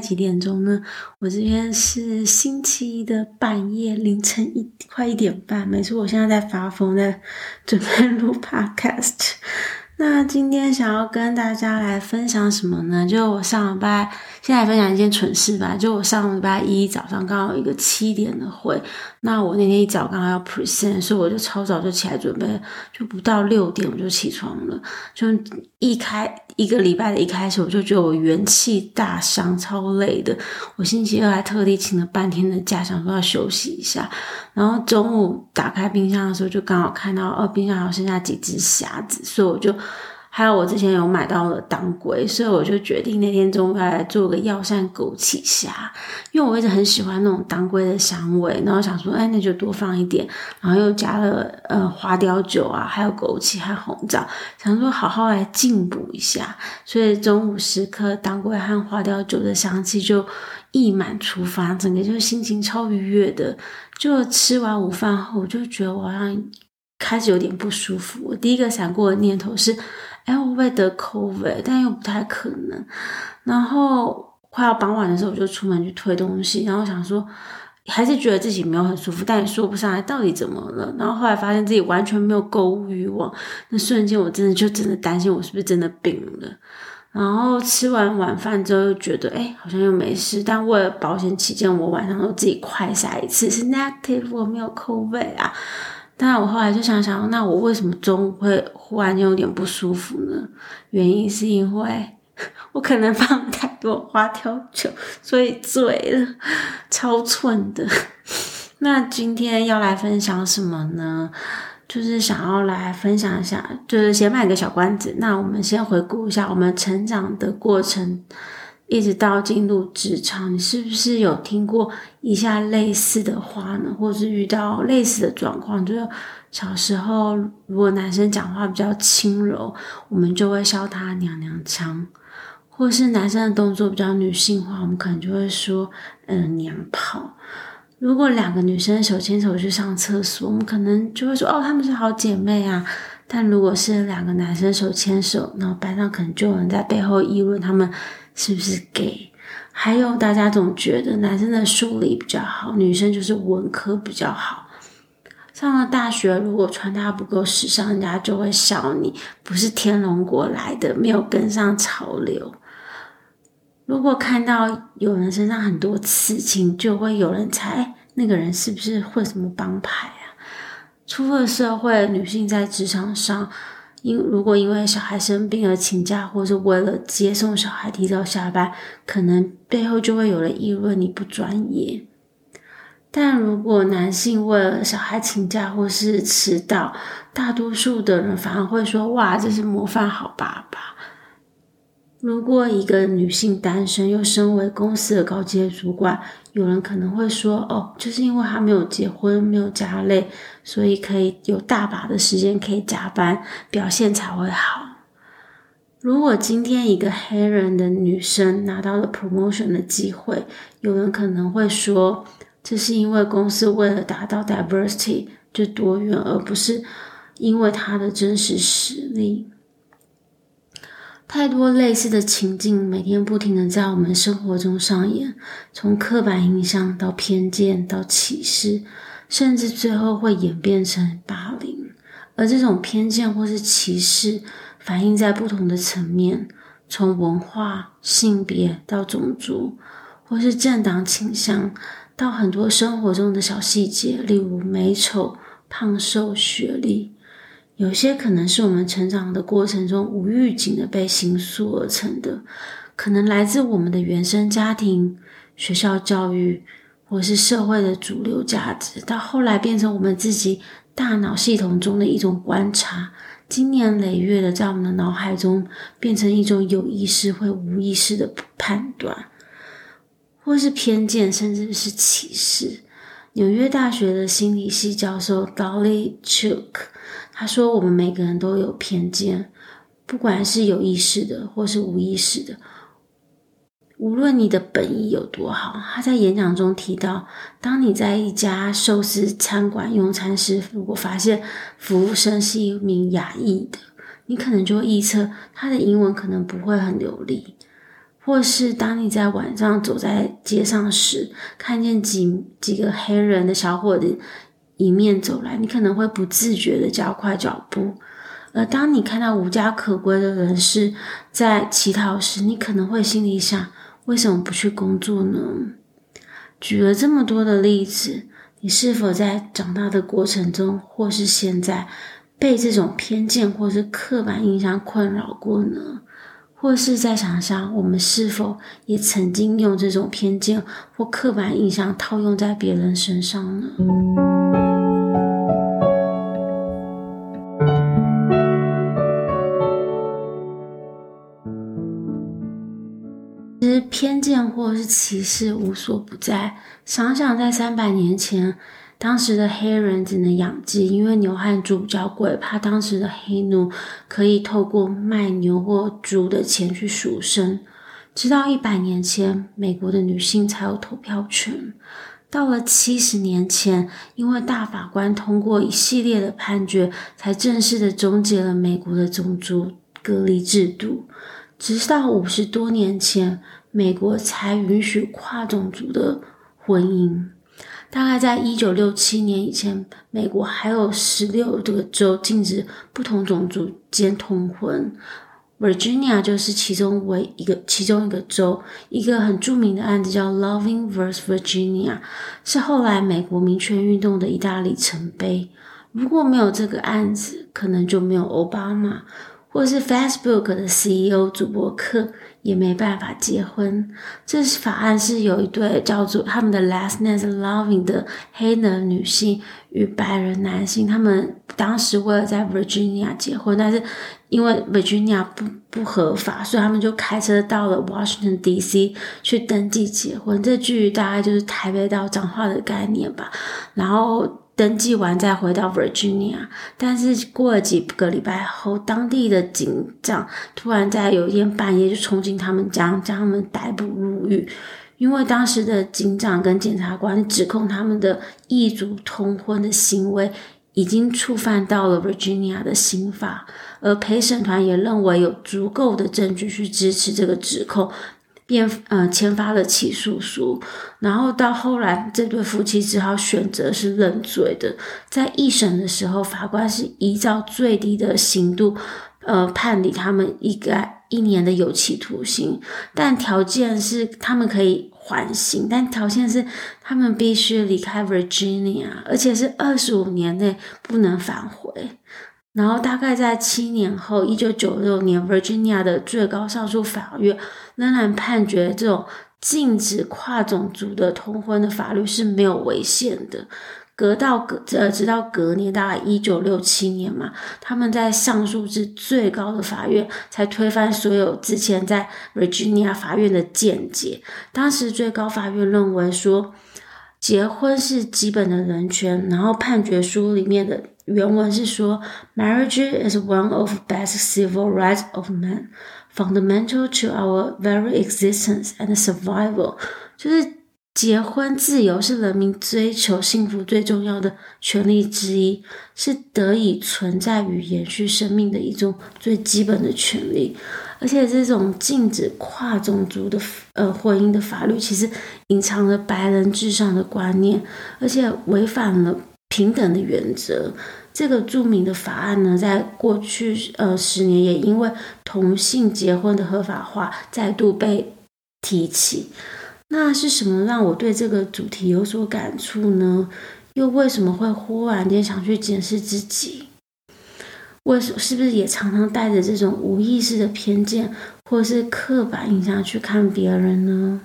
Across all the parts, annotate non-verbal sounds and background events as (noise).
几点钟呢？我这边是星期一的半夜凌晨一快一点半，没错，我现在在发疯，在准备录 (laughs) podcast。那今天想要跟大家来分享什么呢？就我上礼拜，现在分享一件蠢事吧。就我上礼拜一早上刚好有一个七点的会，那我那天一早刚好要 present，所以我就超早就起来准备，就不到六点我就起床了。就一开一个礼拜的一开始，我就觉得我元气大伤，超累的。我星期二还特地请了半天的假，想说要休息一下。然后中午打开冰箱的时候，就刚好看到哦，冰箱还有剩下几只虾子，所以我就。还有我之前有买到了当归，所以我就决定那天中午要来做个药膳枸杞虾，因为我一直很喜欢那种当归的香味，然后想说，哎，那就多放一点，然后又加了呃花雕酒啊，还有枸杞和红枣，想说好好来进补一下，所以中午时刻当归和花雕酒的香气就溢满厨房，整个就心情超愉悦的。就吃完午饭后，我就觉得我好像开始有点不舒服，我第一个闪过的念头是。哎，我会不会得 COVID？但又不太可能。然后快要傍晚的时候，我就出门去推东西，然后想说，还是觉得自己没有很舒服，但也说不上来到底怎么了。然后后来发现自己完全没有购物欲望，那瞬间我真的就真的担心我是不是真的病了。然后吃完晚饭之后，又觉得哎，好像又没事。但为了保险起见，我晚上都自己快筛一次，是 negative，我没有 COVID 啊。但我后来就想想，那我为什么中午会忽然间有点不舒服呢？原因是因为 (laughs) 我可能放太多花雕酒，所以醉了，超蠢的。那今天要来分享什么呢？就是想要来分享一下，就是先卖个小关子。那我们先回顾一下我们成长的过程。一直到进入职场，你是不是有听过以下类似的话呢？或是遇到类似的状况？就是小时候，如果男生讲话比较轻柔，我们就会笑他娘娘腔；或是男生的动作比较女性化，我们可能就会说嗯、娘炮。如果两个女生手牵手去上厕所，我们可能就会说哦，她们是好姐妹啊。但如果是两个男生手牵手，然后班上可能就有人在背后议论他们。是不是 gay？还有大家总觉得男生的数理比较好，女生就是文科比较好。上了大学，如果穿搭不够时尚，人家就会笑你不是天龙国来的，没有跟上潮流。如果看到有人身上很多刺青，就会有人猜那个人是不是混什么帮派啊？出了社会，女性在职场上。因如果因为小孩生病而请假，或是为了接送小孩提早下班，可能背后就会有人议论你不专业。但如果男性为了小孩请假或是迟到，大多数的人反而会说：“哇，这是模范好爸爸。”如果一个女性单身又身为公司的高阶主管，有人可能会说：“哦，就是因为她没有结婚，没有家累，所以可以有大把的时间可以加班，表现才会好。”如果今天一个黑人的女生拿到了 promotion 的机会，有人可能会说：“这是因为公司为了达到 diversity 就多元，而不是因为她的真实实力。”太多类似的情境，每天不停的在我们生活中上演，从刻板印象到偏见到歧视，甚至最后会演变成霸凌。而这种偏见或是歧视，反映在不同的层面，从文化、性别到种族，或是政党倾向，到很多生活中的小细节，例如美丑、胖瘦、学历。有些可能是我们成长的过程中无预警的被形塑而成的，可能来自我们的原生家庭、学校教育，或是社会的主流价值，到后来变成我们自己大脑系统中的一种观察，经年累月的在我们的脑海中变成一种有意识或无意识的判断，或是偏见，甚至是歧视。纽约大学的心理系教授 Dolly Chuck。他说：“我们每个人都有偏见，不管是有意识的或是无意识的。无论你的本意有多好，他在演讲中提到，当你在一家寿司餐馆用餐时，如果发现服务生是一名亚裔的，你可能就会预测他的英文可能不会很流利。或是当你在晚上走在街上时，看见几几个黑人的小伙子迎面走来，你可能会不自觉的加快脚步。而当你看到无家可归的人士在乞讨时，你可能会心里想：为什么不去工作呢？举了这么多的例子，你是否在长大的过程中，或是现在，被这种偏见或是刻板印象困扰过呢？或是再想想，我们是否也曾经用这种偏见或刻板印象套用在别人身上呢？偏见或是歧视无所不在。想想在三百年前，当时的黑人只能养鸡，因为牛和猪比较贵，怕当时的黑奴可以透过卖牛或猪的钱去赎身。直到一百年前，美国的女性才有投票权。到了七十年前，因为大法官通过一系列的判决，才正式的终结了美国的种族隔离制度。直到五十多年前，美国才允许跨种族的婚姻。大概在一九六七年以前，美国还有十六个州禁止不同种族间通婚。Virginia 就是其中为一个其中一个州。一个很著名的案子叫 Loving vs. Virginia，是后来美国民权运动的一大里程碑。如果没有这个案子，可能就没有奥巴马。或是 Facebook 的 CEO 祖伯克也没办法结婚。这是法案是有一对叫做他们的 last name Loving 的黑人女性与白人男性，他们当时为了在 Virginia 结婚，但是因为 Virginia 不不合法，所以他们就开车到了 Washington DC 去登记结婚。这距离大概就是台北到彰化的概念吧。然后。登记完再回到 Virginia，但是过了几个礼拜后，当地的警长突然在有一天半夜就冲进他们家，将他们逮捕入狱。因为当时的警长跟检察官指控他们的异族通婚的行为已经触犯到了 Virginia 的刑法，而陪审团也认为有足够的证据去支持这个指控。便呃签发了起诉书，然后到后来，这对夫妻只好选择是认罪的。在一审的时候，法官是依照最低的刑度，呃判理他们一个一年的有期徒刑，但条件是他们可以缓刑，但条件是他们必须离开 Virginia，而且是二十五年内不能返回。然后大概在七年后，一九九六年，Virginia 的最高上诉法院仍然判决这种禁止跨种族的通婚的法律是没有违宪的。隔到隔呃，直到隔年，大概一九六七年嘛，他们在上诉至最高的法院，才推翻所有之前在 Virginia 法院的见解。当时最高法院认为说，结婚是基本的人权。然后判决书里面的。原文是说，Marriage is one of best civil rights of man, fundamental to our very existence and survival。就是结婚自由是人民追求幸福最重要的权利之一，是得以存在与延续生命的一种最基本的权利。而且这种禁止跨种族的呃婚姻的法律，其实隐藏了白人至上的观念，而且违反了平等的原则。这个著名的法案呢，在过去呃十年也因为同性结婚的合法化再度被提起。那是什么让我对这个主题有所感触呢？又为什么会忽然间想去检视自己？为什是不是也常常带着这种无意识的偏见或是刻板印象去看别人呢？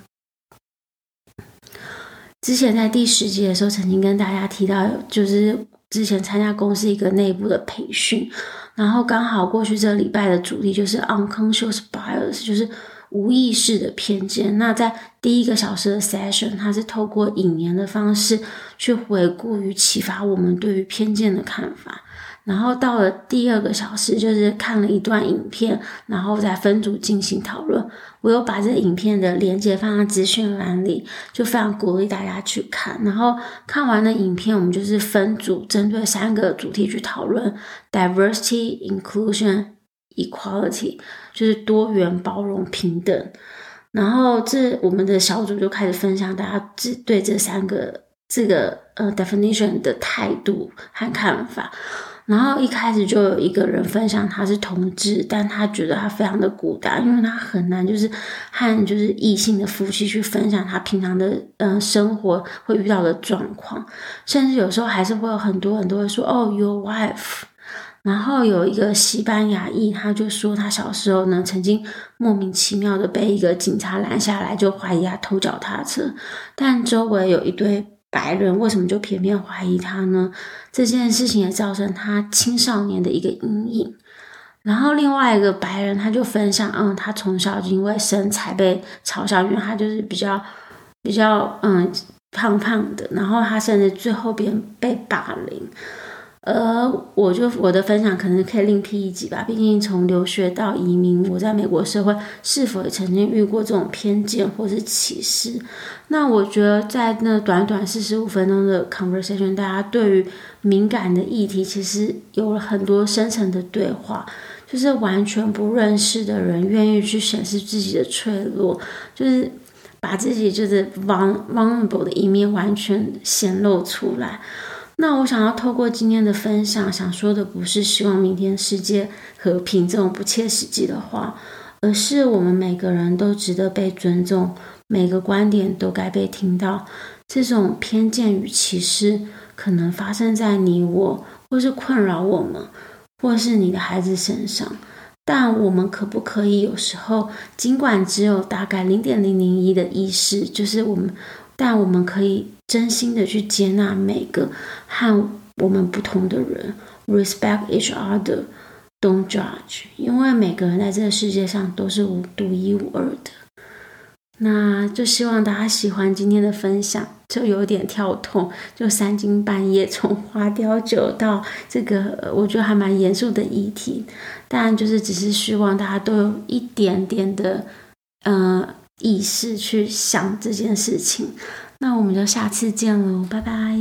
之前在第十集的时候，曾经跟大家提到，就是。之前参加公司一个内部的培训，然后刚好过去这礼拜的主题就是 unconscious bias，就是无意识的偏见。那在第一个小时的 session，它是透过引言的方式去回顾与启发我们对于偏见的看法。然后到了第二个小时，就是看了一段影片，然后再分组进行讨论。我有把这影片的连接放在资讯栏里，就非常鼓励大家去看。然后看完了影片，我们就是分组针对三个主题去讨论：diversity、inclusion、equality，就是多元、包容、平等。然后这我们的小组就开始分享大家只对这三个这个呃 definition 的态度和看法。然后一开始就有一个人分享他是同志，但他觉得他非常的孤单，因为他很难就是和就是异性的夫妻去分享他平常的嗯、生活会遇到的状况，甚至有时候还是会有很多人都会说哦，your wife。然后有一个西班牙裔，他就说他小时候呢曾经莫名其妙的被一个警察拦下来，就怀疑他偷脚踏车，但周围有一堆。白人为什么就偏偏怀疑他呢？这件事情也造成他青少年的一个阴影。然后另外一个白人他就分享，嗯，他从小就因为身材被嘲笑，因为他就是比较比较嗯胖胖的，然后他甚至最后边被霸凌。而我就我的分享可能可以另辟一集吧，毕竟从留学到移民，我在美国社会是否也曾经遇过这种偏见或是歧视？那我觉得在那短短四十五分钟的 conversation，大家对于敏感的议题其实有了很多深层的对话，就是完全不认识的人愿意去显示自己的脆弱，就是把自己就是 vulnerable 的一面完全显露出来。那我想要透过今天的分享，想说的不是希望明天世界和平这种不切实际的话，而是我们每个人都值得被尊重，每个观点都该被听到。这种偏见与歧视可能发生在你我，或是困扰我们，或是你的孩子身上。但我们可不可以有时候，尽管只有大概零点零零一的意识，就是我们。但我们可以真心的去接纳每个和我们不同的人，respect each other，don't judge，因为每个人在这个世界上都是无独一无二的。那就希望大家喜欢今天的分享，就有点跳痛，就三更半夜从花雕酒到这个，我觉得还蛮严肃的议题，但就是只是希望大家都有一点点的，呃。意识去想这件事情，那我们就下次见喽，拜拜。